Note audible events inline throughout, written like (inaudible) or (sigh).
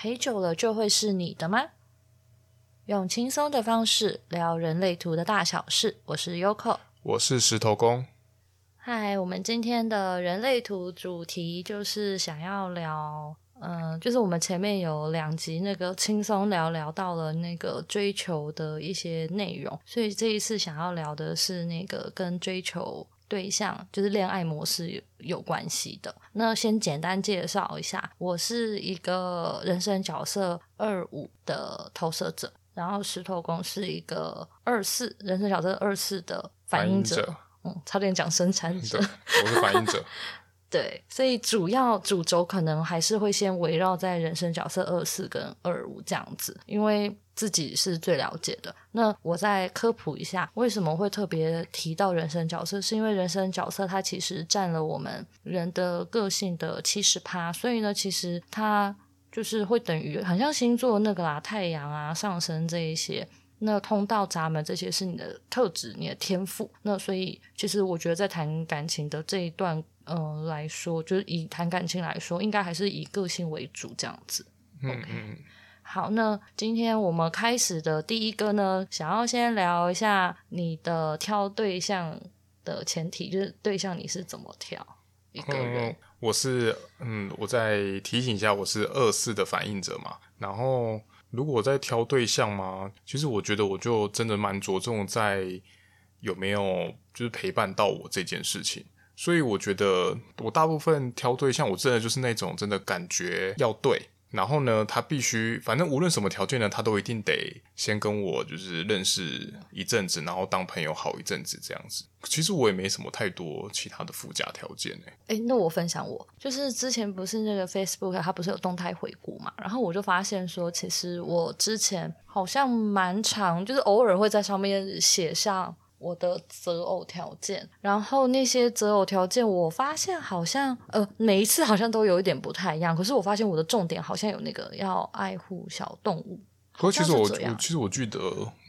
陪久了就会是你的吗？用轻松的方式聊人类图的大小事。我是 Yoko，我是石头公。嗨，我们今天的人类图主题就是想要聊，嗯、呃，就是我们前面有两集那个轻松聊聊到了那个追求的一些内容，所以这一次想要聊的是那个跟追求。对象就是恋爱模式有有关系的。那先简单介绍一下，我是一个人生角色二五的投射者，然后石头公是一个二四人生角色二四的反应者。反应者。嗯，差点讲生产者。我是反应者。(laughs) 对，所以主要主轴可能还是会先围绕在人生角色二四跟二五这样子，因为自己是最了解的。那我再科普一下，为什么会特别提到人生角色，是因为人生角色它其实占了我们人的个性的七十趴，所以呢，其实它就是会等于很像星座那个啦，太阳啊、上升这一些。那通道闸门这些是你的特质，你的天赋。那所以其实我觉得在谈感情的这一段，呃来说，就是以谈感情来说，应该还是以个性为主这样子。嗯 OK，好，那今天我们开始的第一个呢，想要先聊一下你的挑对象的前提，就是对象你是怎么挑一个人？嗯，我是嗯，我再提醒一下，我是二四的反应者嘛，然后。如果在挑对象嘛，其实我觉得我就真的蛮着重在有没有就是陪伴到我这件事情，所以我觉得我大部分挑对象，我真的就是那种真的感觉要对。然后呢，他必须，反正无论什么条件呢，他都一定得先跟我就是认识一阵子，然后当朋友好一阵子这样子。其实我也没什么太多其他的附加条件诶。诶，那我分享我，就是之前不是那个 Facebook 它不是有动态回顾嘛，然后我就发现说，其实我之前好像蛮常，就是偶尔会在上面写上。我的择偶条件，然后那些择偶条件，我发现好像呃每一次好像都有一点不太一样。可是我发现我的重点好像有那个要爱护小动物。可是其实我，我其实我记得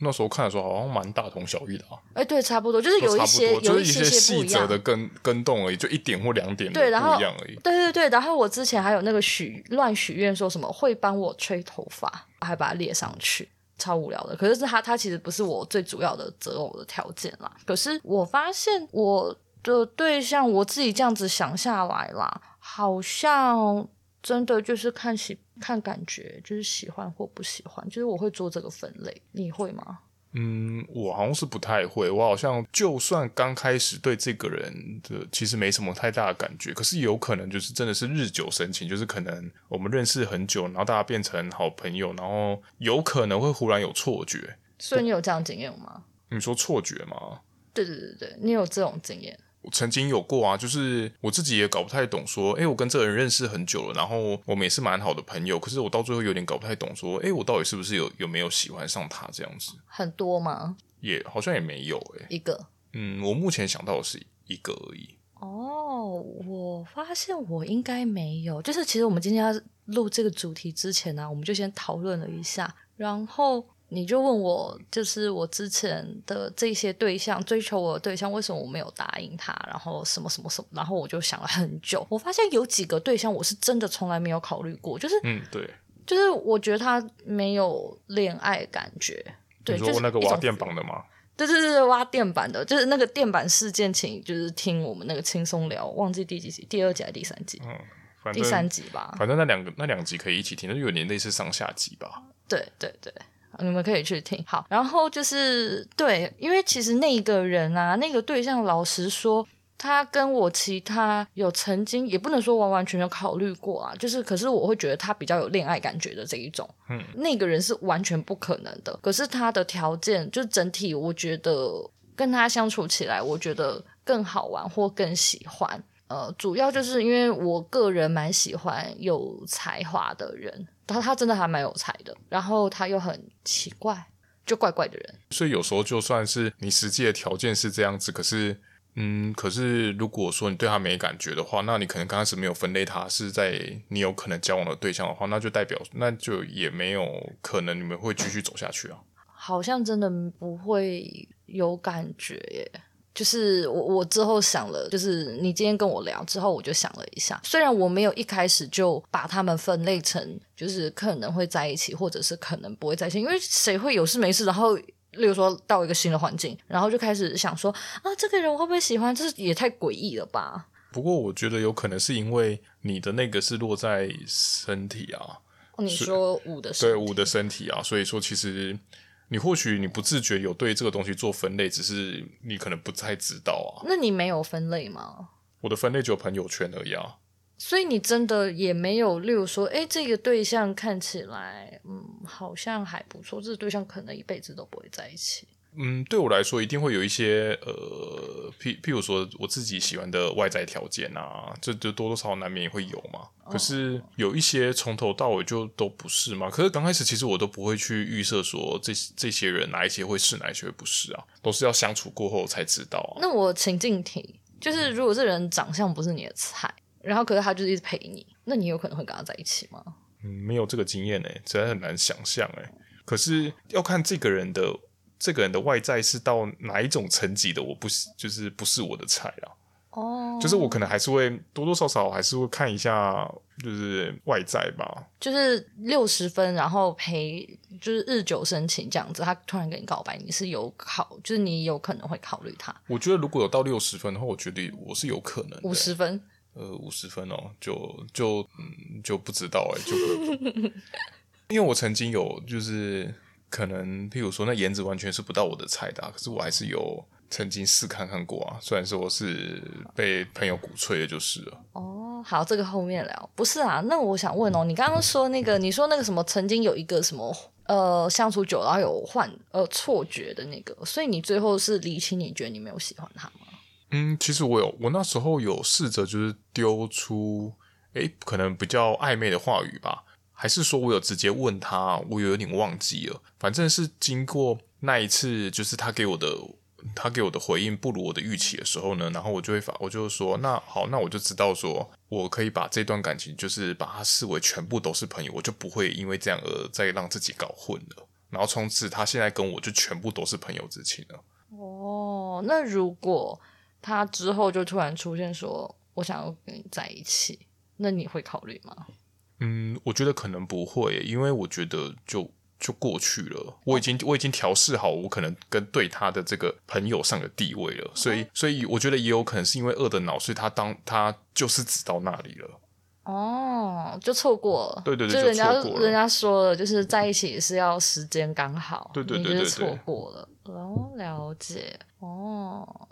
那时候看的时候好像蛮大同小异的啊。哎，对，差不多，就是有一些有一些细则的跟跟动而已，就一点或两点对，然后不一样而已。对对对，然后我之前还有那个许乱许愿说什么会帮我吹头发，还把它列上去。超无聊的，可是他他其实不是我最主要的择偶的条件啦。可是我发现我的对象，我自己这样子想下来啦，好像真的就是看喜看感觉，就是喜欢或不喜欢，就是我会做这个分类。你会吗？嗯，我好像是不太会。我好像就算刚开始对这个人的其实没什么太大的感觉，可是有可能就是真的是日久生情，就是可能我们认识很久，然后大家变成好朋友，然后有可能会忽然有错觉。所以你有这样经验吗？你说错觉吗？对对对对，你有这种经验。我曾经有过啊，就是我自己也搞不太懂，说，哎，我跟这个人认识很久了，然后我们也是蛮好的朋友，可是我到最后有点搞不太懂，说，哎，我到底是不是有有没有喜欢上他这样子？很多吗？也好像也没有，哎，一个。嗯，我目前想到的是一个而已。哦，我发现我应该没有，就是其实我们今天要录这个主题之前呢、啊，我们就先讨论了一下，然后。你就问我，就是我之前的这些对象，追求我的对象，为什么我没有答应他？然后什么什么什么？然后我就想了很久，我发现有几个对象我是真的从来没有考虑过，就是嗯，对，就是我觉得他没有恋爱感觉。对，你说我那个挖电板的吗？对对对，挖电板的，就是那个电板事件，请就是听我们那个轻松聊，忘记第几集，第二集还是第三集？嗯，第三集吧。反正那两个那两集可以一起听，那就有点类似上下集吧。对对对。你们可以去听。好，然后就是对，因为其实那个人啊，那个对象，老实说，他跟我其他有曾经也不能说完完全全考虑过啊，就是可是我会觉得他比较有恋爱感觉的这一种，嗯，那个人是完全不可能的。可是他的条件，就整体我觉得跟他相处起来，我觉得更好玩或更喜欢。呃，主要就是因为我个人蛮喜欢有才华的人。他他真的还蛮有才的，然后他又很奇怪，就怪怪的人。所以有时候就算是你实际的条件是这样子，可是，嗯，可是如果说你对他没感觉的话，那你可能刚开始没有分类他是在你有可能交往的对象的话，那就代表那就也没有可能你们会继续走下去啊。好像真的不会有感觉耶。就是我我之后想了，就是你今天跟我聊之后，我就想了一下，虽然我没有一开始就把他们分类成就是可能会在一起，或者是可能不会在一起，因为谁会有事没事，然后例如说到一个新的环境，然后就开始想说啊，这个人会不会喜欢？这也太诡异了吧？不过我觉得有可能是因为你的那个是落在身体啊，哦、你说五的身体，对五的身体啊，所以说其实。你或许你不自觉有对这个东西做分类，只是你可能不太知道啊。那你没有分类吗？我的分类只有朋友圈而已啊。所以你真的也没有，例如说，哎，这个对象看起来，嗯，好像还不错，这个对象可能一辈子都不会在一起。嗯，对我来说，一定会有一些呃，譬譬如说，我自己喜欢的外在条件啊，这就多多少少难免也会有嘛。可是有一些从头到尾就都不是嘛。可是刚开始其实我都不会去预设说这这些人哪一些会是，哪一些会不是啊，都是要相处过后才知道啊。那我情境题就是，如果这人长相不是你的菜，然后可是他就是一直陪你，那你有可能会跟他在一起吗？嗯，没有这个经验哎，真的很难想象哎。可是要看这个人的。这个人的外在是到哪一种层级的？我不是，就是不是我的菜啊。哦，oh. 就是我可能还是会多多少少还是会看一下，就是外在吧。就是六十分，然后陪，就是日久生情这样子。他突然跟你告白，你是有考，就是你有可能会考虑他。我觉得如果有到六十分的话，我觉得我是有可能。五十分？呃，五十分哦，就就嗯就不知道哎，就因为我曾经有就是。可能，譬如说，那颜值完全是不到我的菜的，啊，可是我还是有曾经试看看过啊。虽然说我是被朋友鼓吹的，就是了。哦，好，这个后面聊。不是啊，那我想问哦，你刚刚说那个，你说那个什么，曾经有一个什么，呃，相处久了然后有幻呃错觉的那个，所以你最后是理清，你觉得你没有喜欢他吗？嗯，其实我有，我那时候有试着就是丢出，诶，可能比较暧昧的话语吧。还是说我有直接问他，我有点忘记了。反正是经过那一次，就是他给我的，他给我的回应不如我的预期的时候呢，然后我就会发，我就说，那好，那我就知道说，我可以把这段感情，就是把它视为全部都是朋友，我就不会因为这样而再让自己搞混了。然后从此他现在跟我就全部都是朋友之情了。哦，那如果他之后就突然出现说，我想要跟你在一起，那你会考虑吗？嗯，我觉得可能不会，因为我觉得就就过去了。我已经我已经调试好我可能跟对他的这个朋友上的地位了，所以所以我觉得也有可能是因为饿的脑，所以他当他就是只到那里了。哦，就错过了。对对对，就人家。人家说了，就是在一起是要时间刚好。对对对对对，错过了。哦，了解。哦，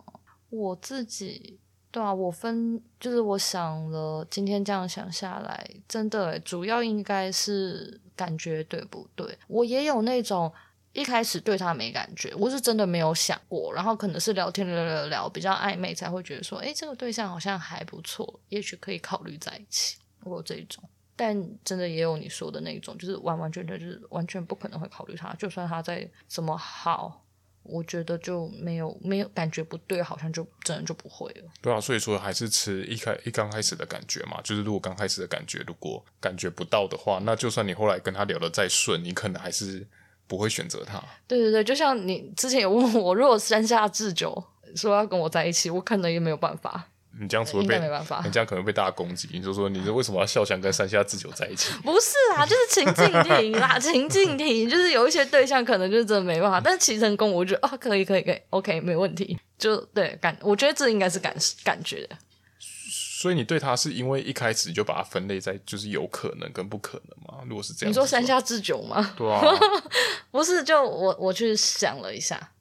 我自己。对啊，我分就是我想了，今天这样想下来，真的主要应该是感觉对不对？我也有那种一开始对他没感觉，我是真的没有想过，然后可能是聊天聊聊聊比较暧昧，才会觉得说，哎，这个对象好像还不错，也许可以考虑在一起。我有这一种，但真的也有你说的那种，就是完完全全就是完全不可能会考虑他，就算他再怎么好。我觉得就没有没有感觉不对，好像就真的就不会了。对啊，所以说还是吃一开一刚开始的感觉嘛。就是如果刚开始的感觉，如果感觉不到的话，那就算你后来跟他聊得再顺，你可能还是不会选择他。对对对，就像你之前有问我，如果山下智久说要跟我在一起，我可能也没有办法。你这样子会被，没办法，你这样可能被大家攻击。你就说，你为什么要笑想跟山下智久在一起？(laughs) 不是啊，就是情境题啦，(laughs) 情境题就是有一些对象可能就是真的没办法，但是齐成功，我觉得啊、哦，可以，可以，可以，OK，没问题。就对感，我觉得这应该是感感觉的。所以你对他是因为一开始就把它分类在就是有可能跟不可能吗？如果是这样，你说山下智久吗？对啊，(laughs) 不是，就我我去想了一下。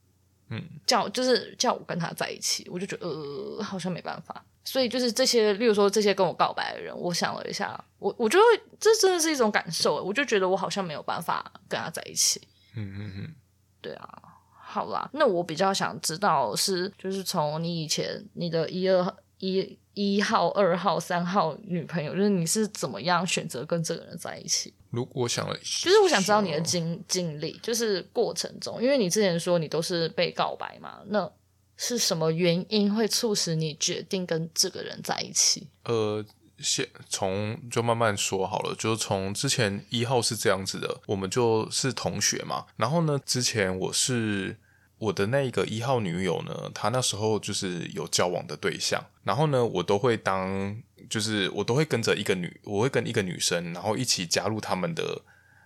嗯，叫就是叫我跟他在一起，我就觉得呃好像没办法，所以就是这些，例如说这些跟我告白的人，我想了一下，我我觉得这真的是一种感受，我就觉得我好像没有办法跟他在一起。嗯嗯嗯，对啊，好啦，那我比较想知道是，就是从你以前你的一二一一号、二号、三号女朋友，就是你是怎么样选择跟这个人在一起？如果我想了，就是我想知道你的经经历，就是过程中，因为你之前说你都是被告白嘛，那是什么原因会促使你决定跟这个人在一起？呃，先从就慢慢说好了，就是从之前一号是这样子的，我们就是同学嘛，然后呢，之前我是我的那个一号女友呢，她那时候就是有交往的对象，然后呢，我都会当，就是我都会跟着一个女，我会跟一个女生，然后一起加入他们的，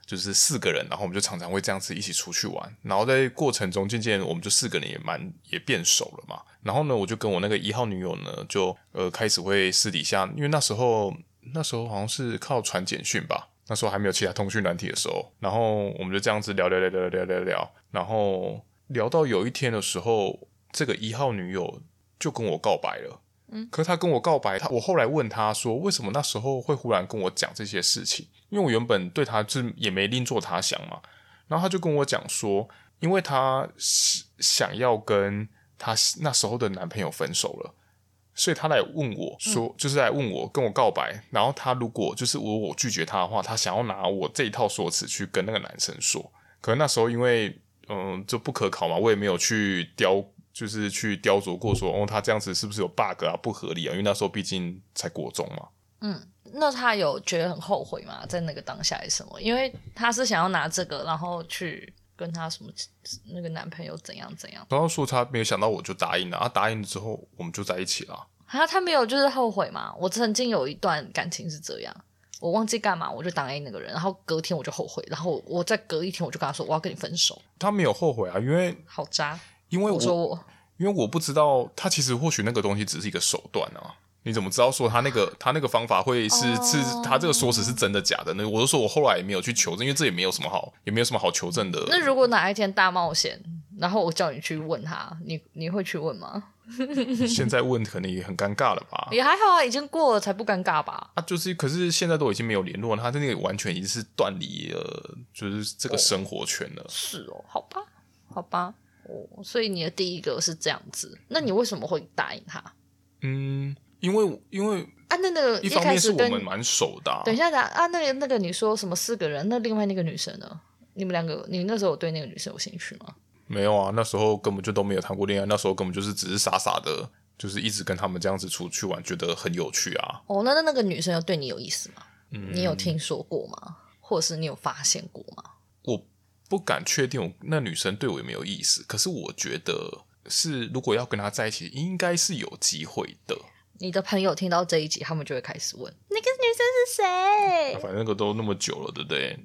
就是四个人，然后我们就常常会这样子一起出去玩，然后在过程中渐渐我们就四个人也蛮也变熟了嘛，然后呢，我就跟我那个一号女友呢，就呃开始会私底下，因为那时候那时候好像是靠传简讯吧。那时候还没有其他通讯软体的时候，然后我们就这样子聊聊聊聊聊聊聊，然后聊到有一天的时候，这个一号女友就跟我告白了。嗯，可是他跟我告白，他我后来问她说，为什么那时候会忽然跟我讲这些事情？因为我原本对他是也没另作他想嘛。然后她就跟我讲说，因为她想要跟她那时候的男朋友分手了。所以他来问我说，嗯、就是来问我跟我告白，然后他如果就是我我拒绝他的话，他想要拿我这一套说辞去跟那个男生说。可能那时候因为嗯就不可考嘛，我也没有去雕，就是去雕琢过说哦他这样子是不是有 bug 啊，不合理啊？因为那时候毕竟才国中嘛。嗯，那他有觉得很后悔吗？在那个当下是什么？因为他是想要拿这个，然后去跟他什么那个男朋友怎样怎样。然后说他没有想到我就答应了，他答应了之后我们就在一起了。啊，他没有就是后悔嘛？我曾经有一段感情是这样，我忘记干嘛，我就答应那个人，然后隔天我就后悔，然后我再隔一天我就跟他说我要跟你分手。他没有后悔啊，因为好渣，因为我，我说我，因为我不知道他其实或许那个东西只是一个手段啊，你怎么知道说他那个他那个方法会是、哦、是他这个说辞是真的假的呢？我就说我后来也没有去求证，因为这也没有什么好也没有什么好求证的。那如果哪一天大冒险，然后我叫你去问他，你你会去问吗？(laughs) 现在问可能也很尴尬了吧？也还好啊，已经过了才不尴尬吧？啊，就是，可是现在都已经没有联络了，他那个完全已经是断离了，就是这个生活圈了。哦。是哦，好吧，好吧，哦，所以你的第一个是这样子，那你为什么会答应他？嗯，因为因为啊，那那个一方面是我们蛮熟的啊。等一下，等啊，那个那个你说什么四个人？那另外那个女生呢？你们两个，你那时候有对那个女生有兴趣吗？没有啊，那时候根本就都没有谈过恋爱，那时候根本就是只是傻傻的，就是一直跟他们这样子出去玩，觉得很有趣啊。哦，那那那个女生有对你有意思吗？嗯，你有听说过吗？或者是你有发现过吗？我不敢确定，我那女生对我有没有意思。可是我觉得是，如果要跟她在一起，应该是有机会的。你的朋友听到这一集，他们就会开始问那个女生是谁？反正那个都那么久了，对不对？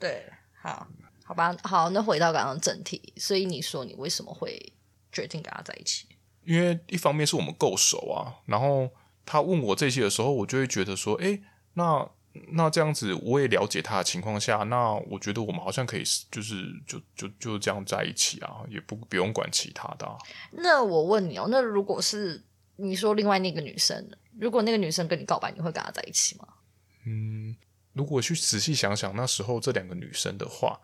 对，好。好吧，好，那回到刚刚正题，所以你说你为什么会决定跟他在一起？因为一方面是我们够熟啊，然后他问我这些的时候，我就会觉得说，哎，那那这样子我也了解他的情况下，那我觉得我们好像可以，就是就就就这样在一起啊，也不不用管其他的啊。那我问你哦，那如果是你说另外那个女生，如果那个女生跟你告白，你会跟她在一起吗？嗯，如果去仔细想想那时候这两个女生的话。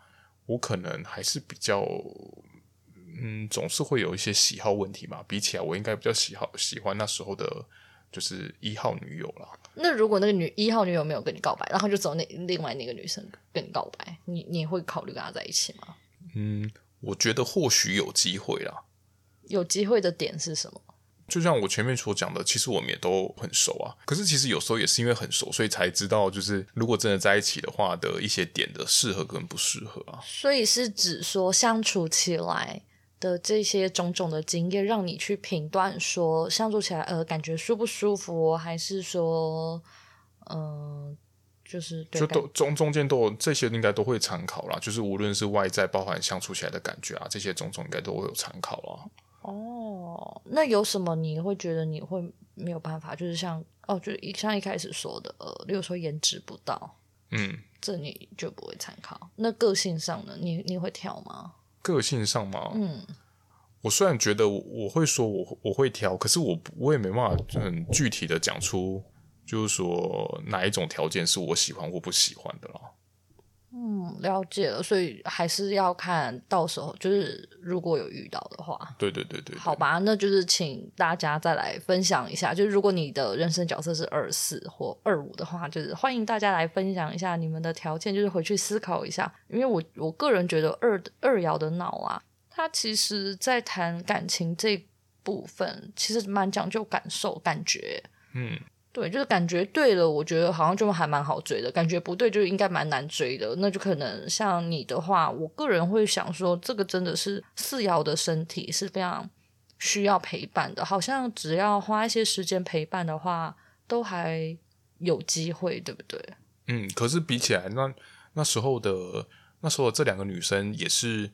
我可能还是比较，嗯，总是会有一些喜好问题嘛。比起来，我应该比较喜好喜欢那时候的，就是一号女友啦。那如果那个女一号女友没有跟你告白，然后就走那另外那个女生跟你告白，你你会考虑跟她在一起吗？嗯，我觉得或许有机会啦。有机会的点是什么？就像我前面所讲的，其实我们也都很熟啊。可是其实有时候也是因为很熟，所以才知道，就是如果真的在一起的话的一些点的适合跟不适合啊。所以是指说相处起来的这些种种的经验，让你去评断说相处起来呃感觉舒不舒服，还是说嗯、呃、就是对就都中中间都有这些应该都会参考啦。就是无论是外在包含相处起来的感觉啊，这些种种应该都会有参考啊。哦，那有什么你会觉得你会没有办法？就是像哦，就一像一开始说的，呃，例如说颜值不到，嗯，这你就不会参考。那个性上呢？你你会挑吗？个性上吗？嗯，我虽然觉得我，我会说我我会挑，可是我我也没办法很具体的讲出，就是说哪一种条件是我喜欢或不喜欢的啦。嗯，了解了，所以还是要看到时候，就是如果有遇到的话，对对对对，好吧，那就是请大家再来分享一下，就是如果你的人生角色是二四或二五的话，就是欢迎大家来分享一下你们的条件，就是回去思考一下，因为我我个人觉得二二爻的脑啊，它其实在谈感情这部分，其实蛮讲究感受感觉，嗯。对，就是感觉对了，我觉得好像就还蛮好追的；感觉不对，就应该蛮难追的。那就可能像你的话，我个人会想说，这个真的是四爻的身体是非常需要陪伴的，好像只要花一些时间陪伴的话，都还有机会，对不对？嗯，可是比起来，那那时候的那时候的这两个女生也是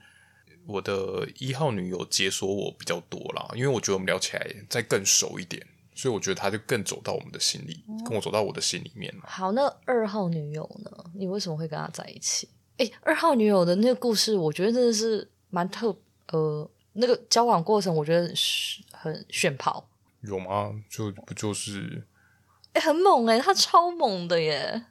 我的一号女友解锁我比较多啦，因为我觉得我们聊起来再更熟一点。所以我觉得他就更走到我们的心里，嗯、跟我走到我的心里面了。好，那二号女友呢？你为什么会跟他在一起？诶，二号女友的那个故事，我觉得真的是蛮特呃，那个交往过程，我觉得很很炫跑。有吗？就不就是？诶，很猛诶，他超猛的耶！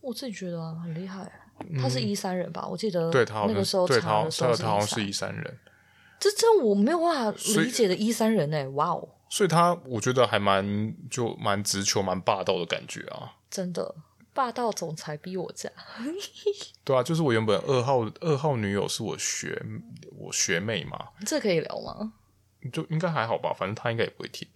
我自己觉得啊，很厉害。他是一三人吧？嗯、我记得对他那个时候查的时候，他好像是一三人。这这我没有办法理解的一三人诶，哇哦！所以他我觉得还蛮就蛮直球蛮霸道的感觉啊，真的霸道总裁逼我嫁，(laughs) 对啊，就是我原本二号二号女友是我学我学妹嘛，这可以聊吗？就应该还好吧，反正他应该也不会听，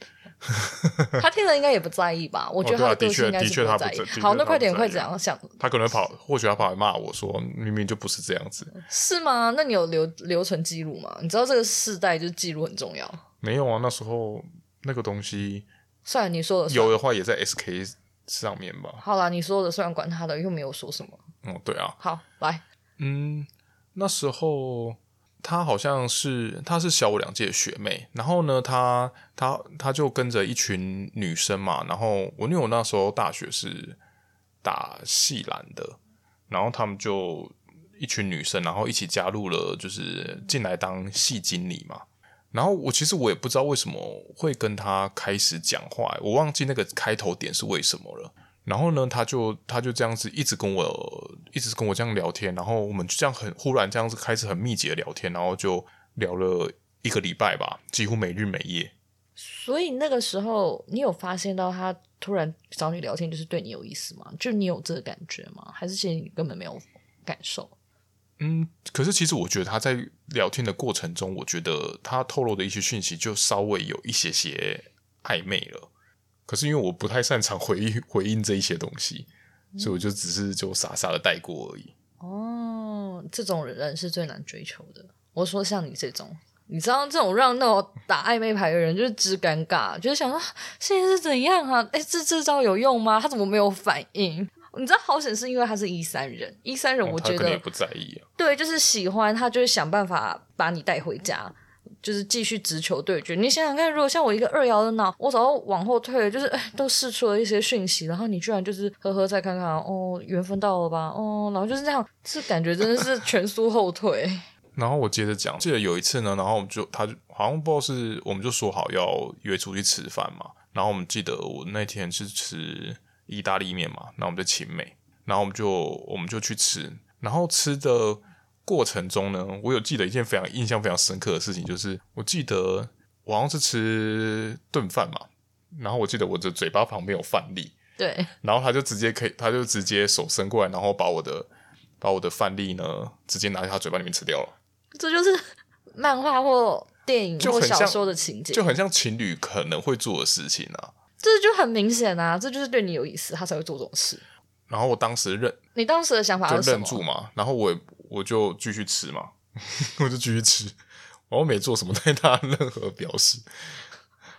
(laughs) 他听了应该也不在意吧？我觉得他的确的确他不在意。好，那快点快讲，想他可能跑，或许他跑来骂我说明明就不是这样子，是吗？那你有留留存记录吗？你知道这个世代就是记录很重要，没有啊，那时候。那个东西，算了，你说的有的话也在 SK 上面吧。好啦，你说的虽然管他的，又没有说什么。嗯，对啊。好，来，嗯，那时候他好像是他是小我两届的学妹，然后呢，他他他就跟着一群女生嘛，然后我因为我那时候大学是打系篮的，然后他们就一群女生，然后一起加入了，就是进来当系经理嘛。然后我其实我也不知道为什么会跟他开始讲话，我忘记那个开头点是为什么了。然后呢，他就他就这样子一直跟我一直跟我这样聊天，然后我们就这样很忽然这样子开始很密集的聊天，然后就聊了一个礼拜吧，几乎每日每夜。所以那个时候你有发现到他突然找你聊天就是对你有意思吗？就你有这个感觉吗？还是其实你根本没有感受？嗯，可是其实我觉得他在聊天的过程中，我觉得他透露的一些讯息就稍微有一些些暧昧了。可是因为我不太擅长回应回应这一些东西，所以我就只是就傻傻的带过而已。哦，这种人是最难追求的。我说像你这种，你知道这种让那种打暧昧牌的人就是只尴尬，就是想说现在是怎样啊？哎，这这招有用吗？他怎么没有反应？你知道好险是因为他是一三人，一三人我觉得、也不在意啊。对，就是喜欢他，就是想办法把你带回家，就是继续直球对决。你想想看，如果像我一个二幺的脑，我早就往后退了，就是哎，都试出了一些讯息，然后你居然就是呵呵，再看看哦，缘分到了吧？哦，然后就是这样，是感觉真的是全速后退。(laughs) 然后我接着讲，记得有一次呢，然后我们就他就好像不知道是我们就说好要约出去吃饭嘛，然后我们记得我那天是吃。意大利面嘛，那我们就请美，然后我们就我们就去吃，然后吃的过程中呢，我有记得一件非常印象非常深刻的事情，就是我记得我好像是吃炖饭嘛，然后我记得我的嘴巴旁边有饭粒，对，然后他就直接可以，他就直接手伸过来，然后把我的把我的饭粒呢，直接拿在他嘴巴里面吃掉了。这就是漫画或电影或小说的情节，就很像情侣可能会做的事情啊。这就很明显啊，这就是对你有意思，他才会做这种事。然后我当时认，你当时的想法是就认住嘛，然后我我就继续吃嘛，(laughs) 我就继续吃，我没做什么太大任何表示。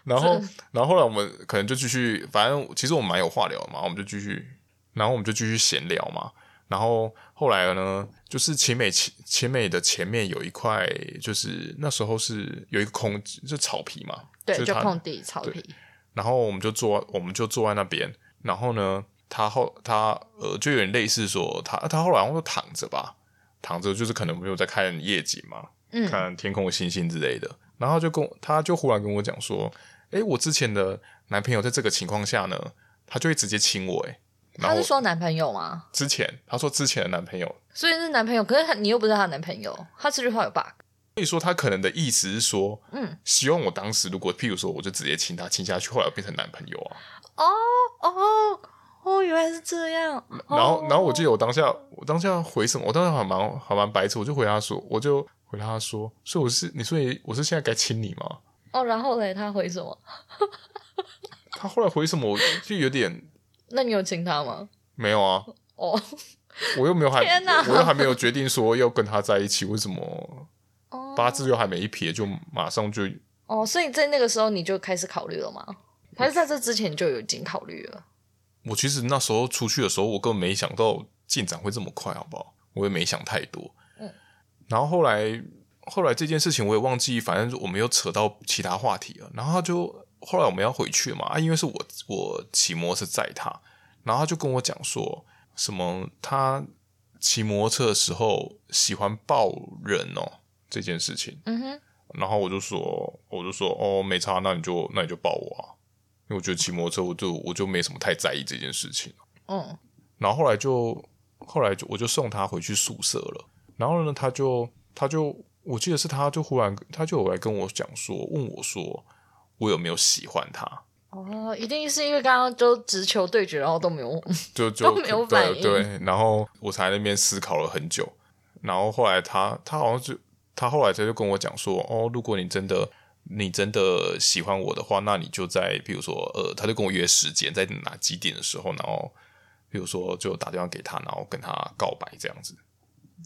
然后，然后后来我们可能就继续，反正其实我们蛮有话聊嘛，我们就继续，然后我们就继续闲聊嘛。然后后来呢，就是秦美秦秦美的前面有一块，就是那时候是有一个空，就草皮嘛，对，就空地草皮。然后我们就坐，我们就坐在那边。然后呢，他后他呃，就有点类似说，他他后来好像就躺着吧，躺着就是可能没有在看夜景嘛，嗯，看天空的星星之类的。然后就跟他就忽然跟我讲说，诶，我之前的男朋友在这个情况下呢，他就会直接亲我，诶。他是说男朋友吗？之前他说之前的男朋友，所以是男朋友，可是他你又不是他男朋友，他这句话有 bug。所以说，他可能的意思是说，嗯，希望我当时如果，譬如说，我就直接亲他亲下去，后来变成男朋友啊。哦哦哦，原来是这样。然后，然后我记得我当下，我当下回什么？我当时还蛮还蛮白痴，我就回他说，我就回他说，所以我是你说，我是现在该亲你吗？哦，然后嘞，他回什么？他后来回什么，我就有点。(laughs) 那你有亲他吗？没有啊。哦，我又没有还，我又还没有决定说要跟他在一起，为什么？八字又还没一撇，就马上就。哦，所以在那个时候你就开始考虑了吗？还是在这之前你就已经考虑了？我其实那时候出去的时候，我根本没想到进展会这么快，好不好？我也没想太多。嗯。然后后来，后来这件事情我也忘记，反正我们又扯到其他话题了。然后他就后来我们要回去嘛，啊，因为是我我骑摩托车载他，然后他就跟我讲说什么他骑摩托车的时候喜欢抱人哦这件事情。嗯哼。然后我就说，我就说哦，没差，那你就那你就抱我啊。因为我觉得骑摩托车，我就我就没什么太在意这件事情。嗯，然后后来就后来就我就送他回去宿舍了。然后呢，他就他就我记得是他就忽然他就有来跟我讲说，问我说我有没有喜欢他？哦，一定是因为刚刚就直球对决，然后都没有就 (laughs) 就都没有反应。对，对，然后我才在那边思考了很久。然后后来他他好像就他后来他就跟我讲说，哦，如果你真的。你真的喜欢我的话，那你就在，比如说，呃，他就跟我约时间，在哪几点的时候，然后，比如说就打电话给他，然后跟他告白这样子。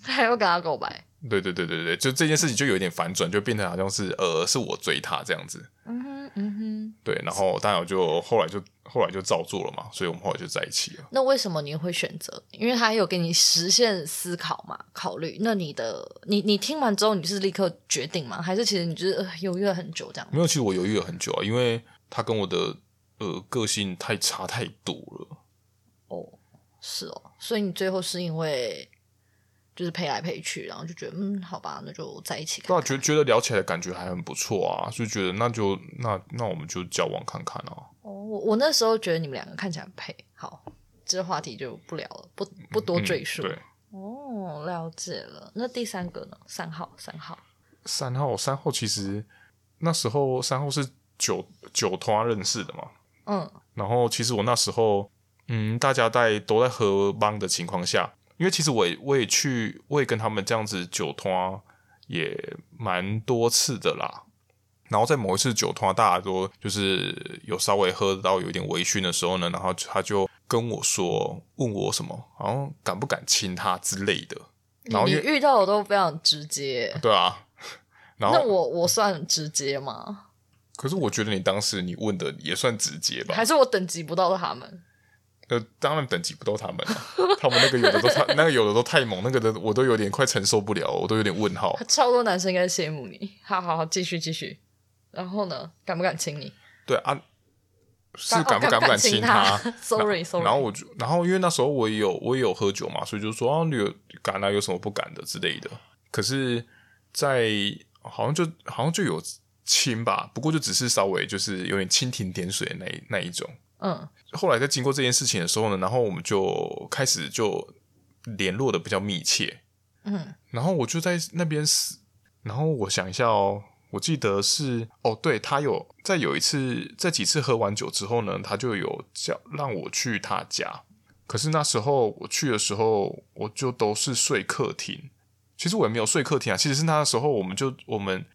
还要跟他告白？对对对对对，就这件事情就有点反转，就变成好像是，呃，是我追他这样子。嗯哼，嗯哼。对，然后当然我就后来就。后来就照做了嘛，所以我们后来就在一起了。那为什么你会选择？因为他有给你实现思考嘛，考虑。那你的，你你听完之后，你是立刻决定吗？还是其实你就是、呃、犹豫了很久这样？没有，其实我犹豫了很久啊，因为他跟我的呃个性太差太多了。哦，是哦，所以你最后是因为。就是配来配去，然后就觉得嗯，好吧，那就在一起看看。对啊，觉觉得聊起来感觉还很不错啊，就觉得那就那那我们就交往看看啊。哦，我我那时候觉得你们两个看起来很配。好，这话题就不聊了，不不多赘述。嗯、对。哦，了解了。那第三个呢？三号，三号，三号，三号。其实那时候三号是酒酒托认识的嘛。嗯。然后其实我那时候，嗯，大家在都在喝帮的情况下。因为其实我也我也去，我也跟他们这样子酒托也蛮多次的啦。然后在某一次酒托，大家都就是有稍微喝到有点微醺的时候呢，然后他就跟我说，问我什么，好像敢不敢亲他之类的。然后你遇到的都非常直接。对啊。(laughs) 然后那我我算直接吗？可是我觉得你当时你问的也算直接吧？还是我等级不到他们？呃，当然等级不到他们了，他们那个有的都太，那个有的都太猛，那个的我都有点快承受不了，我都有点问号。超多男生应该羡慕你。好好好，继续继续。然后呢，敢不敢亲你？对啊，是敢不敢不敢亲他？(laughs) Sorry Sorry。然后我就，然后因为那时候我也有我也有喝酒嘛，所以就说啊，你有敢啊，有什么不敢的之类的。可是在，在好像就好像就有亲吧，不过就只是稍微就是有点蜻蜓点水的那那一种。嗯，后来在经过这件事情的时候呢，然后我们就开始就联络的比较密切。嗯，然后我就在那边死，然后我想一下哦，我记得是哦，对，他有在有一次，在几次喝完酒之后呢，他就有叫让我去他家。可是那时候我去的时候，我就都是睡客厅。其实我也没有睡客厅啊，其实是那时候我们就我们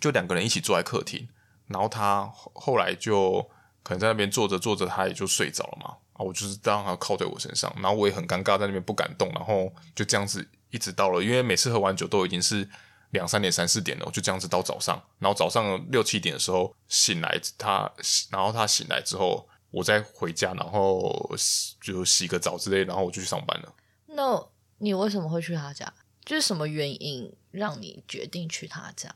就两个人一起坐在客厅，然后他后来就。可能在那边坐着坐着，他也就睡着了嘛。啊，我就是让他靠在我身上，然后我也很尴尬，在那边不敢动，然后就这样子一直到了，因为每次喝完酒都已经是两三点、三四点了，我就这样子到早上，然后早上六七点的时候醒来，他然后他醒来之后，我再回家，然后就洗个澡之类，然后我就去上班了。那你为什么会去他家？就是什么原因让你决定去他家？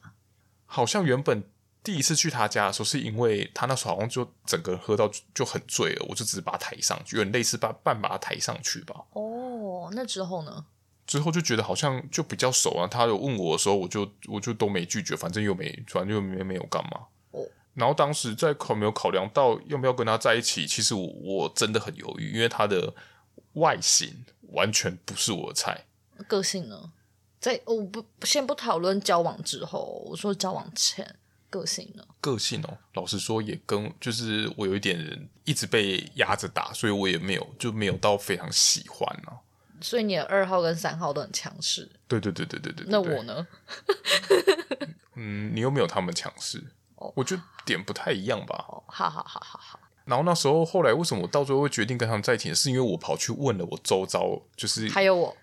好像原本。第一次去他家的时候，是因为他那时候好像就整个人喝到就很醉了，我就只是把他抬上去，有点类似把半把他抬上去吧。哦，那之后呢？之后就觉得好像就比较熟啊。他有问我的时候，我就我就都没拒绝，反正又没，反正又没没有干嘛。哦。然后当时在考没有考量到要不要跟他在一起，其实我我真的很犹豫，因为他的外形完全不是我的菜。个性呢？在我不先不讨论交往之后，我说交往前。个性呢？个性哦，老实说也跟就是我有一点一直被压着打，所以我也没有就没有到非常喜欢呢。所以你的二号跟三号都很强势。对对对对对对。那我呢？(laughs) 嗯，你又没有他们强势。哦，我觉得点不太一样吧。哦，好好好好好。然后那时候后来为什么我到最后会决定跟他们在一起，是因为我跑去问了我周遭，就是还有我，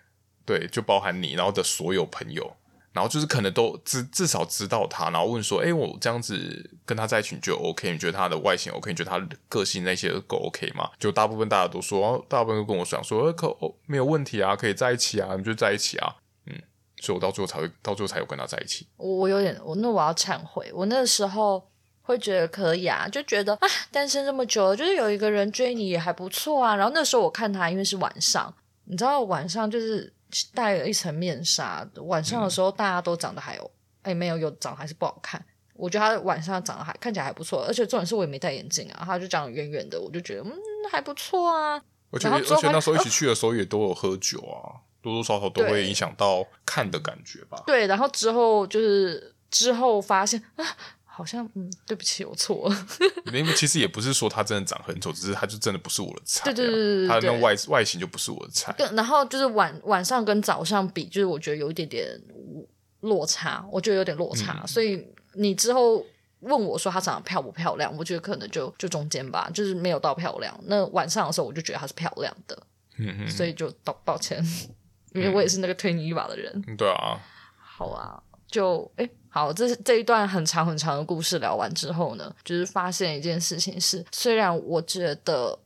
对，就包含你，然后的所有朋友。然后就是可能都至至少知道他，然后问说：“哎，我这样子跟他在一起，你觉得 OK？你觉得他的外形 OK？你觉得他的个性那些够 OK 吗？”就大部分大家都说，大部分都跟我讲说：“可哦没有问题啊，可以在一起啊，你就在一起啊。”嗯，所以我到最后才会到最后才有跟他在一起。我我有点我那我要忏悔，我那时候会觉得可以啊，就觉得啊，单身这么久了，就是有一个人追你也还不错啊。然后那时候我看他，因为是晚上，你知道晚上就是。戴了一层面纱，晚上的时候大家都长得还有，哎、嗯，没有，有长得还是不好看。我觉得他晚上长得还看起来还不错，而且重点是我也没戴眼镜啊，他就长得圆圆的，我就觉得嗯还不错啊。而且而且那时候一起去的时候也都有喝酒啊，呃、多多少少都会影响到看的感觉吧。对，然后之后就是之后发现啊。好像嗯，对不起，我错了。(laughs) 因为其实也不是说他真的长很丑，只是他就真的不是我的菜。对对对对，他那外外形就不是我的菜。然后就是晚晚上跟早上比，就是我觉得有一点点落差，我觉得有点落差。嗯、所以你之后问我说他长得漂不漂亮，我觉得可能就就中间吧，就是没有到漂亮。那晚上的时候我就觉得他是漂亮的，嗯嗯，所以就道抱歉，因为我也是那个推你一把的人。对啊，好啊，就哎。好，这这一段很长很长的故事聊完之后呢，就是发现一件事情是，虽然我觉得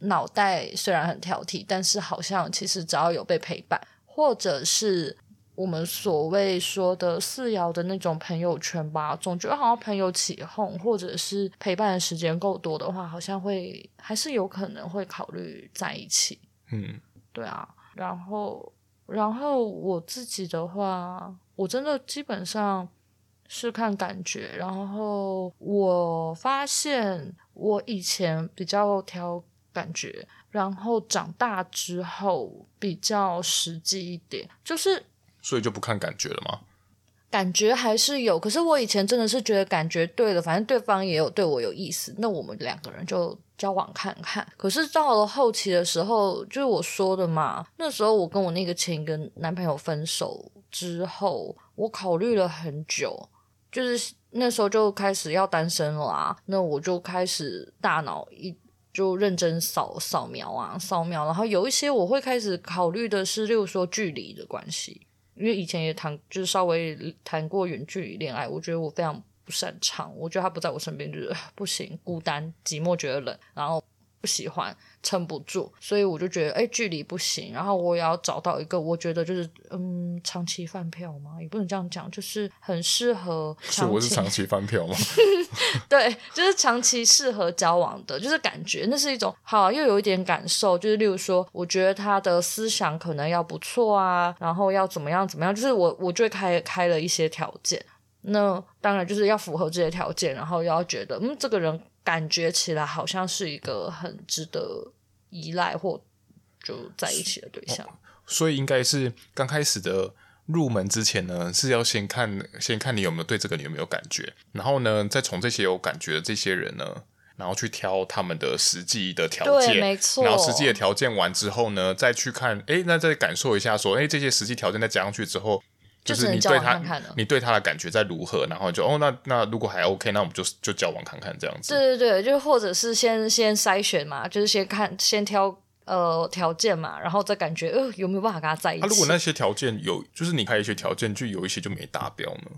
脑袋虽然很挑剔，但是好像其实只要有被陪伴，或者是我们所谓说的四爻的那种朋友圈吧，总觉得好像朋友起哄，或者是陪伴的时间够多的话，好像会还是有可能会考虑在一起。嗯，对啊，然后然后我自己的话，我真的基本上。是看感觉，然后我发现我以前比较挑感觉，然后长大之后比较实际一点，就是所以就不看感觉了吗？感觉还是有，可是我以前真的是觉得感觉对了，反正对方也有对我有意思，那我们两个人就交往看看。可是到了后期的时候，就是我说的嘛，那时候我跟我那个前一个男朋友分手之后，我考虑了很久。就是那时候就开始要单身了啊，那我就开始大脑一就认真扫扫描啊，扫描，然后有一些我会开始考虑的是，例如说距离的关系，因为以前也谈就是稍微谈过远距离恋爱，我觉得我非常不擅长，我觉得他不在我身边就是 (laughs) 不行，孤单寂寞觉得冷，然后。不喜欢，撑不住，所以我就觉得，哎，距离不行。然后我也要找到一个，我觉得就是，嗯，长期饭票嘛，也不能这样讲，就是很适合我是长期饭票吗？(laughs) 对，就是长期适合交往的，就是感觉那是一种好，又有一点感受，就是例如说，我觉得他的思想可能要不错啊，然后要怎么样怎么样，就是我我就开开了一些条件。那当然就是要符合这些条件，然后要觉得，嗯，这个人。感觉起来好像是一个很值得依赖或就在一起的对象，所以应该是刚开始的入门之前呢，是要先看先看你有没有对这个你有没有感觉，然后呢，再从这些有感觉的这些人呢，然后去挑他们的实际的条件，没错，然后实际的条件完之后呢，再去看，哎，那再感受一下，说，哎，这些实际条件再加上去之后。就是你对他，看看你对他的感觉在如何，然后就哦，那那如果还 OK，那我们就就交往看看这样子。对对对，就或者是先先筛选嘛，就是先看先挑呃条件嘛，然后再感觉呃有没有办法跟他在一起。啊，如果那些条件有，就是你开一些条件，就有一些就没达标呢，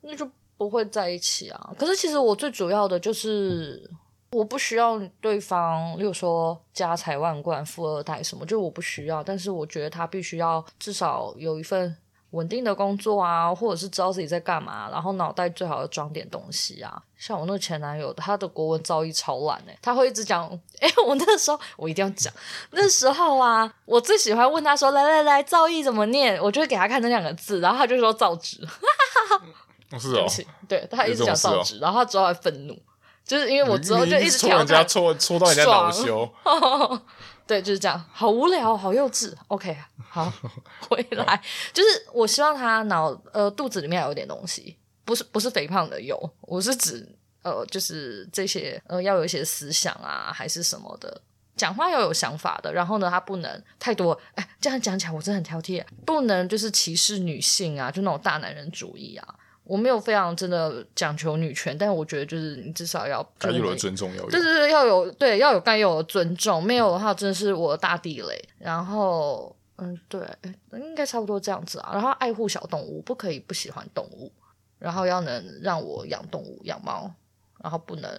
那就不会在一起啊。可是其实我最主要的就是我不需要对方，例如说家财万贯、富二代什么，就我不需要。但是我觉得他必须要至少有一份。稳定的工作啊，或者是知道自己在干嘛，然后脑袋最好要装点东西啊。像我那个前男友，他的国文造诣超烂诶，他会一直讲。(laughs) 哎，我那个时候我一定要讲，那时候啊，我最喜欢问他说：“来来来，造诣怎么念？”我就会给他看那两个字，然后他就说“造纸”。是哦，对，他一直讲造纸，然后他之后还愤怒，就是因为我之后就一直戳人家，戳戳到人家恼羞。(laughs) 对，就是这样，好无聊，好幼稚。OK，好，(laughs) 回来就是我希望他脑呃肚子里面有点东西，不是不是肥胖的有，我是指呃就是这些呃要有一些思想啊，还是什么的，讲话要有想法的。然后呢，他不能太多，哎，这样讲起来我真的很挑剔，不能就是歧视女性啊，就那种大男人主义啊。我没有非常真的讲求女权，但我觉得就是你至少要该有的尊重要有，对对对，要有对要有该有的尊重，没有的话真的是我的大地雷。然后嗯，对，应该差不多这样子啊。然后爱护小动物，不可以不喜欢动物，然后要能让我养动物养猫，然后不能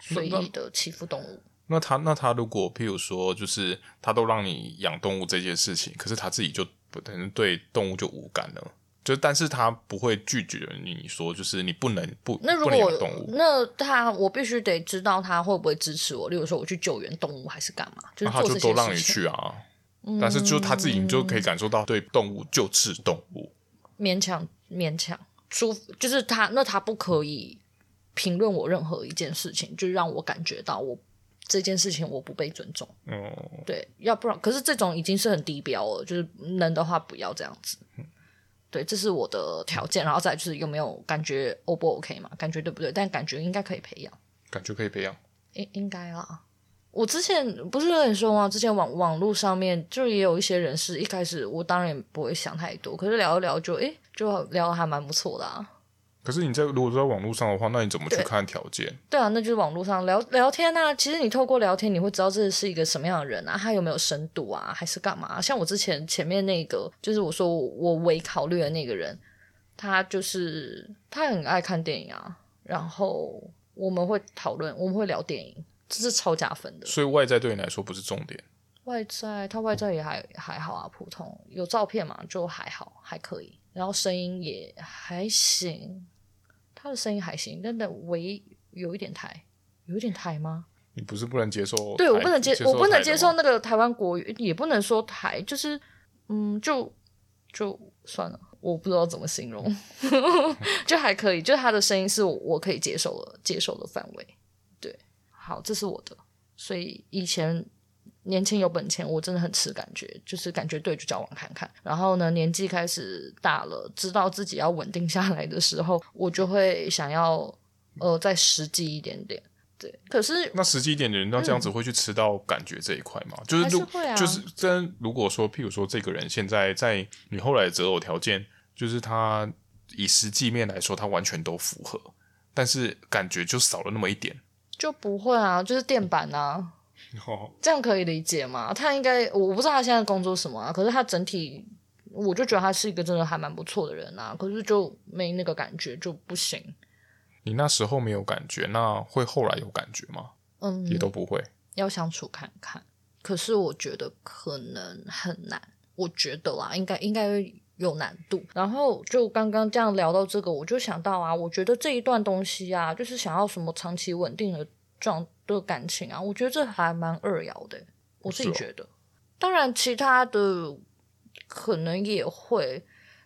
随意的欺负动物。那他那他如果譬如说，就是他都让你养动物这件事情，可是他自己就不可能对动物就无感了。就，但是他不会拒绝你说，就是你不能不那如果不能养动物。那他我必须得知道他会不会支持我。例如说我去救援动物还是干嘛？就是他就都让你去啊。嗯、但是就他自己，你就可以感受到对动物就是动物。勉强勉强，除就是他那他不可以评论我任何一件事情，就让我感觉到我这件事情我不被尊重。嗯，对，要不然可是这种已经是很低标了，就是能的话不要这样子。嗯对，这是我的条件，然后再就是有没有感觉 O 不 OK 嘛？感觉对不对？但感觉应该可以培养，感觉可以培养，应应该啦。我之前不是跟你说吗？之前网网络上面就也有一些人是一开始我当然也不会想太多，可是聊一聊就诶，就聊得还蛮不错的啊。可是你在如果在网络上的话，那你怎么去看条件？对，对啊，那就是网络上聊聊天啊。其实你透过聊天，你会知道这是一个什么样的人啊，他有没有深度啊，还是干嘛？像我之前前面那个，就是我说我唯考虑的那个人，他就是他很爱看电影啊，然后我们会讨论，我们会聊电影，这是超加分的。所以外在对你来说不是重点。外在他外在也还还好啊，普通有照片嘛，就还好，还可以，然后声音也还行。他的声音还行，但的唯有一点台，有一点台吗？你不是不能接受？对，我不能接，接我不能接受那个台湾国语，也不能说台，就是嗯，就就算了，我不知道怎么形容 (laughs) (laughs) 就还可以，就他的声音是我，我可以接受的，接受的范围。对，好，这是我的，所以以前。年轻有本钱，我真的很吃感觉，就是感觉对就交往看看。然后呢，年纪开始大了，知道自己要稳定下来的时候，我就会想要呃再实际一点点。对，可是那实际一点点，那这样子会去吃到感觉这一块吗？嗯、就是如是、啊、就是真如果说，譬如说这个人现在在你后来的择偶条件，就是他以实际面来说，他完全都符合，但是感觉就少了那么一点，就不会啊，就是垫板啊。这样可以理解吗？他应该我不知道他现在工作什么啊，可是他整体我就觉得他是一个真的还蛮不错的人啊，可是就没那个感觉就不行。你那时候没有感觉，那会后来有感觉吗？嗯，也都不会。要相处看看，可是我觉得可能很难。我觉得啦，应该应该有难度。然后就刚刚这样聊到这个，我就想到啊，我觉得这一段东西啊，就是想要什么长期稳定的状。的感情啊，我觉得这还蛮二爻的，我自己觉得。哦、当然，其他的可能也会，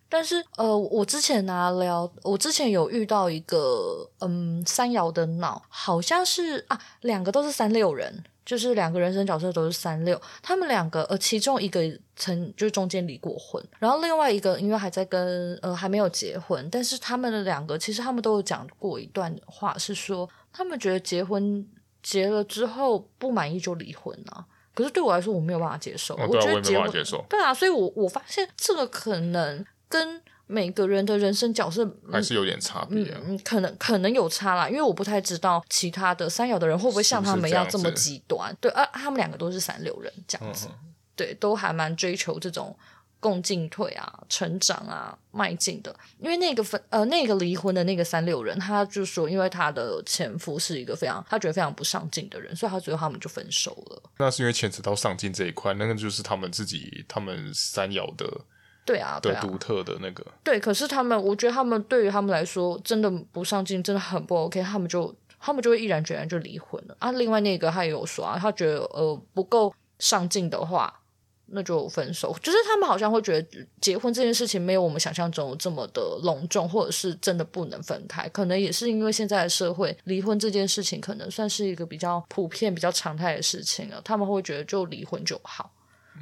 但是呃，我之前呢、啊、聊，我之前有遇到一个嗯三爻的脑，好像是啊，两个都是三六人，就是两个人生角色都是三六，他们两个呃，其中一个曾就是中间离过婚，然后另外一个因为还在跟呃还没有结婚，但是他们的两个其实他们都有讲过一段话，是说他们觉得结婚。结了之后不满意就离婚啊！可是对我来说我没有办法接受，哦、我觉得结婚接受对啊，所以我我发现这个可能跟每个人的人生角色还是有点差别、啊，嗯，可能可能有差啦，因为我不太知道其他的三爻的人会不会像他们一样这么极端，对啊，他们两个都是三六人这样子，嗯、对，都还蛮追求这种。共进退啊，成长啊，迈进的。因为那个分呃，那个离婚的那个三六人，他就说，因为他的前夫是一个非常他觉得非常不上进的人，所以他最后他们就分手了。那是因为牵扯到上进这一块，那个就是他们自己他们三爻的对啊，对啊，独特的那个对。可是他们，我觉得他们对于他们来说，真的不上进，真的很不 OK。他们就他们就会毅然决然就离婚了啊。另外那个他也有说啊，他觉得呃不够上进的话。那就分手，就是他们好像会觉得结婚这件事情没有我们想象中这么的隆重，或者是真的不能分开。可能也是因为现在的社会，离婚这件事情可能算是一个比较普遍、比较常态的事情了。他们会觉得就离婚就好。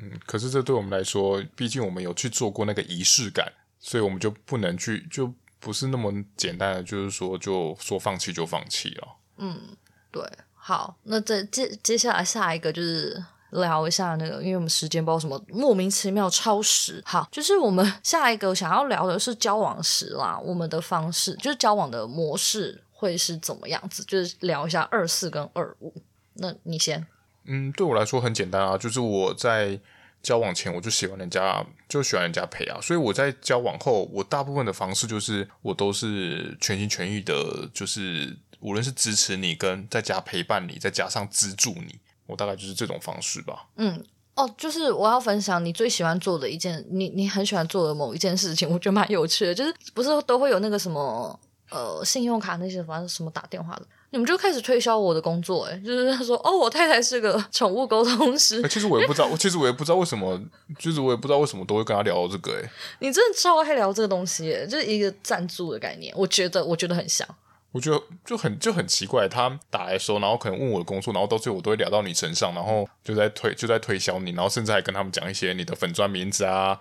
嗯，可是这对我们来说，毕竟我们有去做过那个仪式感，所以我们就不能去，就不是那么简单的，就是说就说放弃就放弃了。嗯，对。好，那这接接下来下一个就是。聊一下那个，因为我们时间不知道什么莫名其妙超时。好，就是我们下一个想要聊的是交往时啦，我们的方式就是交往的模式会是怎么样子？就是聊一下二四跟二五。那你先。嗯，对我来说很简单啊，就是我在交往前我就喜欢人家，就喜欢人家陪啊，所以我在交往后，我大部分的方式就是我都是全心全意的，就是无论是支持你，跟在家陪伴你，再加上资助你，我大概就是这种方式吧。嗯，哦，就是我要分享你最喜欢做的一件，你你很喜欢做的某一件事情，我觉得蛮有趣的，就是不是都会有那个什么呃信用卡那些，反正什么打电话的。你们就开始推销我的工作，哎，就是他说，哦，我太太是个宠物沟通师。其实我也不知道，其实我也不知道为什么，就是我也不知道为什么都会跟他聊这个，哎，你真的超爱聊这个东西，哎，就是一个赞助的概念，我觉得，我觉得很像。我觉得就很就很奇怪，他打来的时候，然后可能问我的工作，然后到最后我都会聊到你身上，然后就在推就在推销你，然后甚至还跟他们讲一些你的粉砖名字啊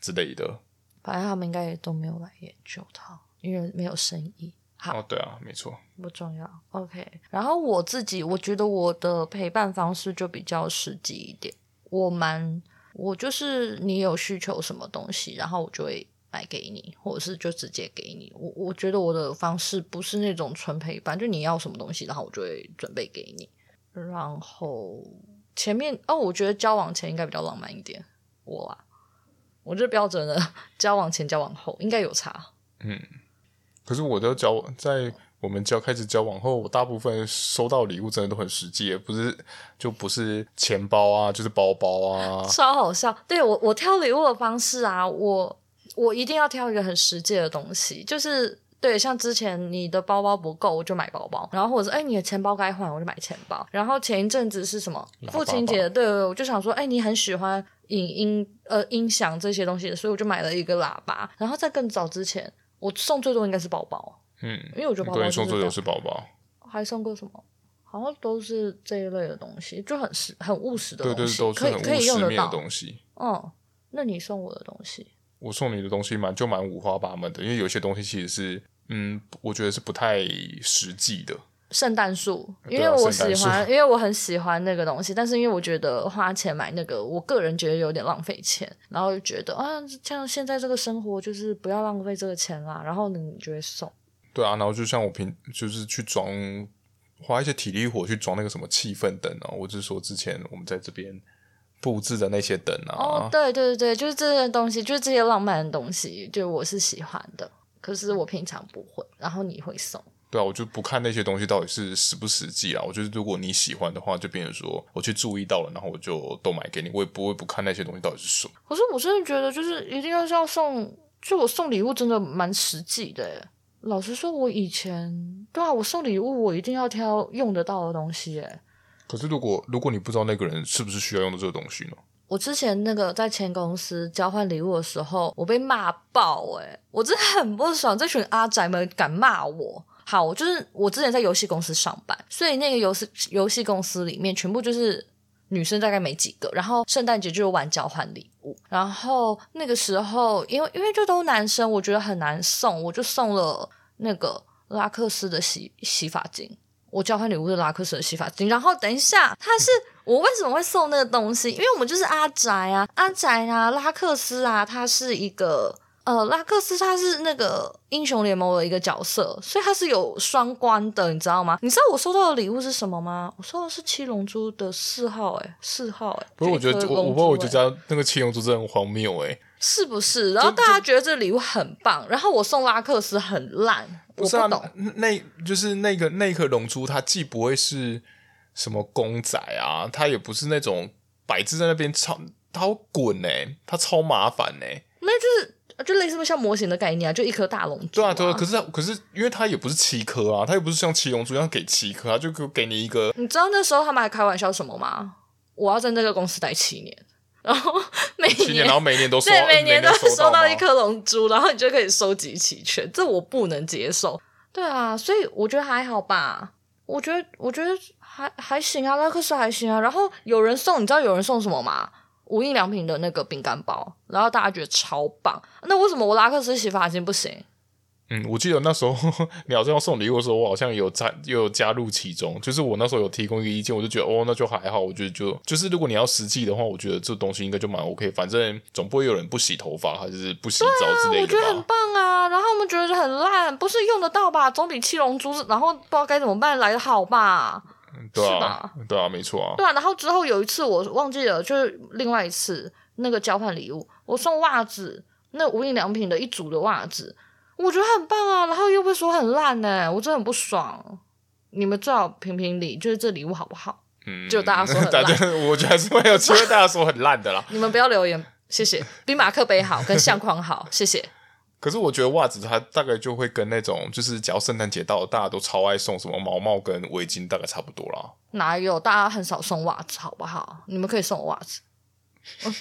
之类的。反正他们应该也都没有来研究它，因为没有生意。好哦，对啊，没错，不重要。OK，然后我自己，我觉得我的陪伴方式就比较实际一点。我蛮，我就是你有需求什么东西，然后我就会买给你，或者是就直接给你。我我觉得我的方式不是那种纯陪伴，就你要什么东西，然后我就会准备给你。然后前面哦，我觉得交往前应该比较浪漫一点。我啊，我这标准的 (laughs) 交往前、交往后应该有差。嗯。可是我的交往，在我们交开始交往后，我大部分收到礼物真的都很实际，不是就不是钱包啊，就是包包啊，超好笑。对，我我挑礼物的方式啊，我我一定要挑一个很实际的东西，就是对，像之前你的包包不够，我就买包包，然后或者是哎你的钱包该换，我就买钱包。然后前一阵子是什么父亲节，对，我就想说，哎你很喜欢影音呃音响这些东西，所以我就买了一个喇叭。然后在更早之前。我送最多应该是包包，嗯，因为我觉得包包送最多是包包，还送过什么？好像都是这一类的东西，就很实、很务实的东西，对对，都是很务实面的东西。嗯，那你送我的东西，我送你的东西蛮就蛮五花八门的，因为有些东西其实是，嗯，我觉得是不太实际的。圣诞树，因为我喜欢，因为我很喜欢那个东西，但是因为我觉得花钱买那个，我个人觉得有点浪费钱，然后就觉得啊，像现在这个生活就是不要浪费这个钱啦，然后呢，你就会送。对啊，然后就像我平就是去装，花一些体力活去装那个什么气氛灯啊，我就是说之前我们在这边布置的那些灯啊。哦，对对对对，就是这些东西，就是这些浪漫的东西，就我是喜欢的，可是我平常不会，然后你会送。对啊，我就不看那些东西到底是实不实际啊。我觉得如果你喜欢的话，就变成说我去注意到了，然后我就都买给你。我也不会不看那些东西到底是什么。可是我真的觉得，就是一定要是要送，就我送礼物真的蛮实际的耶。老实说，我以前对啊，我送礼物我一定要挑用得到的东西耶。可是如果如果你不知道那个人是不是需要用的这个东西呢？我之前那个在前公司交换礼物的时候，我被骂爆哎，我真的很不爽，这群阿宅们敢骂我。好，我就是我之前在游戏公司上班，所以那个游戏游戏公司里面全部就是女生，大概没几个。然后圣诞节就有玩交换礼物，然后那个时候因为因为就都男生，我觉得很难送，我就送了那个拉克斯的洗洗发精。我交换礼物是拉克斯的洗发精。然后等一下，他是我为什么会送那个东西？因为我们就是阿宅啊，(laughs) 阿宅啊，拉克斯啊，他是一个。呃，拉克斯他是那个英雄联盟的一个角色，所以他是有双关的，你知道吗？你知道我收到的礼物是什么吗？我收到的是七龙珠的四号，诶四号，诶不是，我觉得我我不知道，我觉得那个七龙珠真的很荒谬，诶是不是？然后大家觉得这个礼物很棒，然后我送拉克斯很烂，我不懂。那就是那个那颗龙珠，它既不会是什么公仔啊，它也不是那种摆置在那边超，它会滚呢，它超麻烦呢。那就是。就类似不像模型的概念啊，就一颗大龙珠。对啊，对啊。可是，可是，因为它也不是七颗啊，它又不是像七龙珠一样给七颗，它就给给你一个。你知道那时候他们还开玩笑什么吗？我要在那个公司待七年，然后每年，年，然后每年都收，对，每年都会收到一颗龙珠，然后你就可以收集齐全。这我不能接受。对啊，所以我觉得还好吧。我觉得，我觉得还还行啊，拉克斯还行啊。然后有人送，你知道有人送什么吗？无印良品的那个饼干包，然后大家觉得超棒。那为什么我拉克斯洗发精不行？嗯，我记得那时候你好像要送礼物的时候，我好像有加有加入其中，就是我那时候有提供一个意见，我就觉得哦，那就还好。我觉得就就是如果你要实际的话，我觉得这东西应该就蛮 OK。反正总不会有人不洗头发还是不洗澡之类的吧？我觉得很棒啊。然后我们觉得很烂，不是用得到吧？总比七龙珠，然后不知道该怎么办来的好吧？对啊，吧对啊，没错啊。对啊，然后之后有一次我忘记了，就是另外一次那个交换礼物，我送袜子，那无印良品的一组的袜子。我觉得很棒啊，然后又被说很烂呢，我真的很不爽。你们最好评评理，就是这礼物好不好？嗯，就大家说很烂，(laughs) 我觉得还是会有机会大家说很烂的啦。(laughs) 你们不要留言，谢谢。比马克杯好，跟相框好，(laughs) 谢谢。可是我觉得袜子它大概就会跟那种，就是只要圣诞节到了，大家都超爱送什么毛毛跟围巾，大概差不多啦。哪有？大家很少送袜子，好不好？你们可以送我袜子。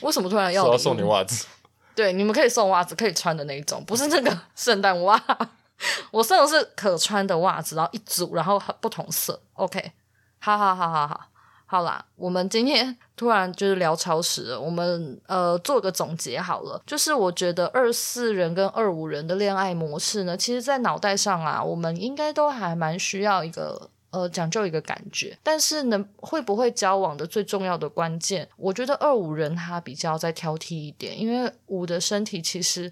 为什么突然要，说要送你袜子？对，你们可以送袜子，可以穿的那一种，不是那个圣诞袜。(laughs) 我送的是可穿的袜子，然后一组，然后不同色。OK，好好好好好，好啦，我们今天突然就是聊超时了，我们呃做个总结好了，就是我觉得二四人跟二五人的恋爱模式呢，其实在脑袋上啊，我们应该都还蛮需要一个。呃，讲究一个感觉，但是呢，会不会交往的最重要的关键，我觉得二五人他比较再挑剔一点，因为五的身体其实，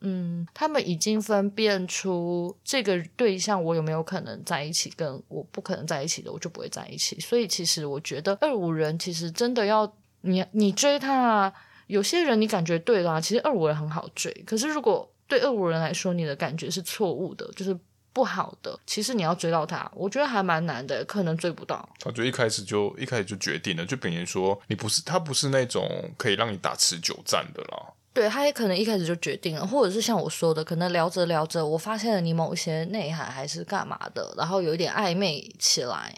嗯，他们已经分辨出这个对象我有没有可能在一起，跟我不可能在一起的，我就不会在一起。所以其实我觉得二五人其实真的要你你追他，有些人你感觉对啦，其实二五人很好追，可是如果对二五人来说，你的感觉是错误的，就是。不好的，其实你要追到他，我觉得还蛮难的，可能追不到。他就一开始就一开始就决定了，就等于说你不是他不是那种可以让你打持久战的啦。对，他也可能一开始就决定了，或者是像我说的，可能聊着聊着，我发现了你某些内涵还是干嘛的，然后有一点暧昧起来，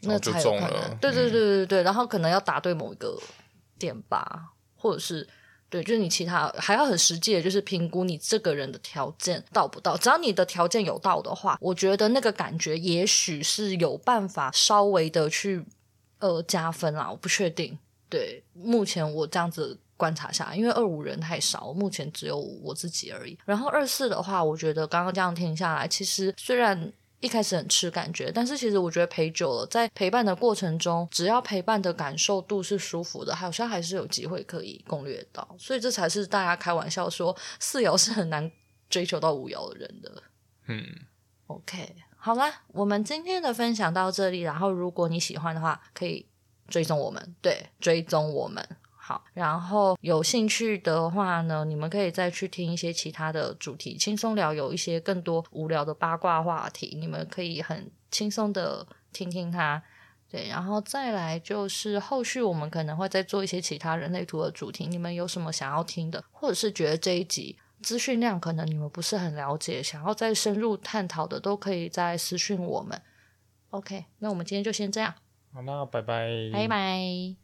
那才有可能。就中了。对对对对对，嗯、然后可能要答对某一个点吧，或者是。对，就是你其他还要很实际的，就是评估你这个人的条件到不到。只要你的条件有到的话，我觉得那个感觉也许是有办法稍微的去呃加分啦。我不确定，对，目前我这样子观察下，因为二五人太少，目前只有我自己而已。然后二四的话，我觉得刚刚这样听下来，其实虽然。一开始很吃感觉，但是其实我觉得陪久了，在陪伴的过程中，只要陪伴的感受度是舒服的，好像还是有机会可以攻略到。所以这才是大家开玩笑说四爻是很难追求到五爻的人的。嗯，OK，好啦，我们今天的分享到这里。然后如果你喜欢的话，可以追踪我们，对，追踪我们。好，然后有兴趣的话呢，你们可以再去听一些其他的主题，轻松聊，有一些更多无聊的八卦话题，你们可以很轻松的听听它。对，然后再来就是后续我们可能会再做一些其他人类图的主题，你们有什么想要听的，或者是觉得这一集资讯量可能你们不是很了解，想要再深入探讨的，都可以再私讯我们。OK，那我们今天就先这样。好，那拜拜，拜拜。